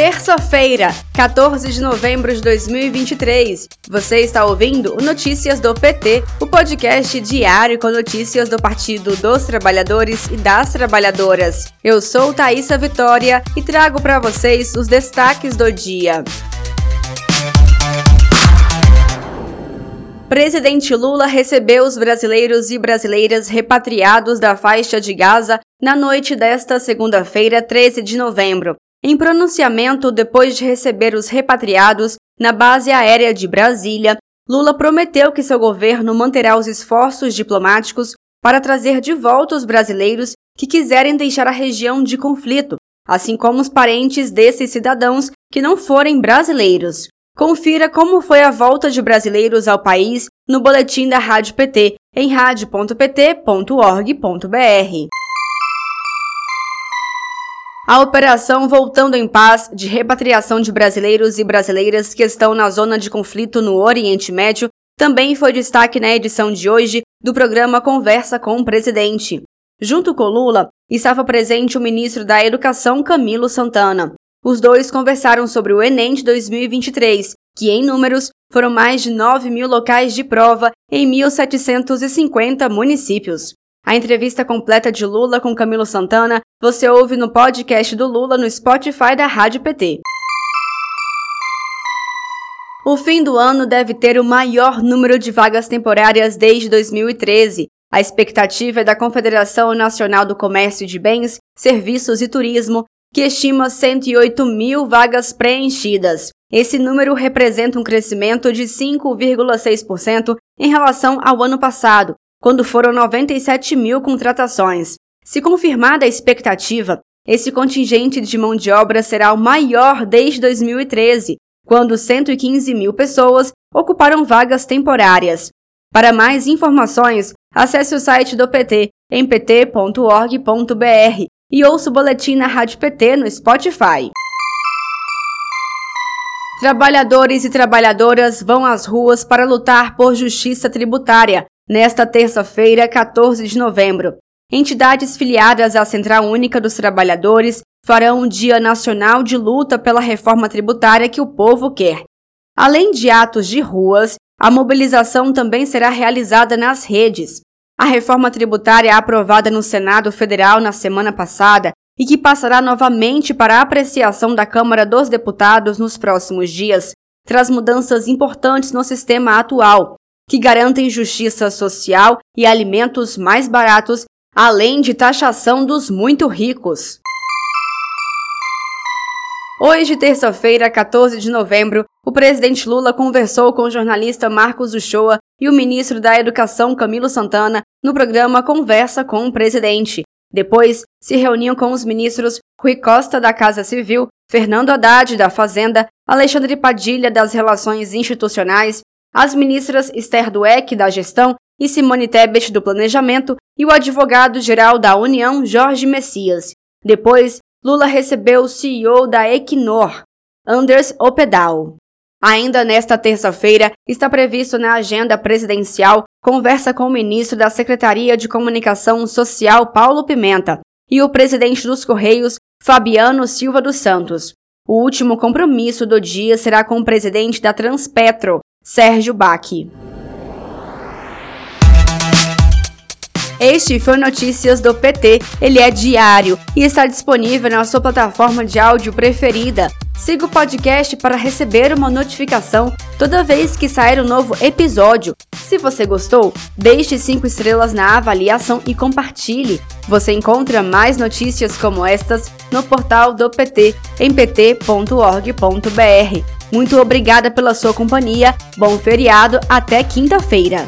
Terça-feira, 14 de novembro de 2023. Você está ouvindo o Notícias do PT, o podcast diário com notícias do Partido dos Trabalhadores e das Trabalhadoras. Eu sou Thaisa Vitória e trago para vocês os destaques do dia. Presidente Lula recebeu os brasileiros e brasileiras repatriados da faixa de Gaza na noite desta segunda-feira, 13 de novembro. Em pronunciamento depois de receber os repatriados na base aérea de Brasília, Lula prometeu que seu governo manterá os esforços diplomáticos para trazer de volta os brasileiros que quiserem deixar a região de conflito, assim como os parentes desses cidadãos que não forem brasileiros. Confira como foi a volta de brasileiros ao país no boletim da Rádio PT em radio.pt.org.br. A operação Voltando em Paz, de repatriação de brasileiros e brasileiras que estão na zona de conflito no Oriente Médio, também foi destaque na edição de hoje do programa Conversa com o Presidente. Junto com Lula, estava presente o ministro da Educação Camilo Santana. Os dois conversaram sobre o Enem de 2023, que em números foram mais de 9 mil locais de prova em 1.750 municípios. A entrevista completa de Lula com Camilo Santana você ouve no podcast do Lula no Spotify da Rádio PT. O fim do ano deve ter o maior número de vagas temporárias desde 2013. A expectativa é da Confederação Nacional do Comércio de Bens, Serviços e Turismo, que estima 108 mil vagas preenchidas. Esse número representa um crescimento de 5,6% em relação ao ano passado, quando foram 97 mil contratações. Se confirmada a expectativa, esse contingente de mão de obra será o maior desde 2013, quando 115 mil pessoas ocuparam vagas temporárias. Para mais informações, acesse o site do PT em pt.org.br e ouça o boletim na Rádio PT no Spotify. Trabalhadores e trabalhadoras vão às ruas para lutar por justiça tributária nesta terça-feira, 14 de novembro. Entidades filiadas à Central Única dos Trabalhadores farão um Dia Nacional de Luta pela Reforma Tributária que o povo quer. Além de atos de ruas, a mobilização também será realizada nas redes. A reforma tributária aprovada no Senado Federal na semana passada e que passará novamente para a apreciação da Câmara dos Deputados nos próximos dias, traz mudanças importantes no sistema atual, que garantem justiça social e alimentos mais baratos, além de taxação dos muito ricos. Hoje, terça-feira, 14 de novembro, o presidente Lula conversou com o jornalista Marcos Uchoa e o ministro da Educação Camilo Santana no programa Conversa com o Presidente. Depois, se reuniam com os ministros Rui Costa da Casa Civil, Fernando Haddad da Fazenda, Alexandre Padilha das Relações Institucionais as ministras Esther Dueck, da Gestão, e Simone Tebet, do Planejamento, e o advogado-geral da União, Jorge Messias. Depois, Lula recebeu o CEO da Equinor, Anders Opedal. Ainda nesta terça-feira, está previsto na agenda presidencial conversa com o ministro da Secretaria de Comunicação Social, Paulo Pimenta, e o presidente dos Correios, Fabiano Silva dos Santos. O último compromisso do dia será com o presidente da Transpetro, Sérgio Baque. Este foi Notícias do PT. Ele é diário e está disponível na sua plataforma de áudio preferida. Siga o podcast para receber uma notificação toda vez que sair um novo episódio. Se você gostou, deixe 5 estrelas na avaliação e compartilhe. Você encontra mais notícias como estas no portal do PT em pt.org.br. Muito obrigada pela sua companhia. Bom feriado. Até quinta-feira.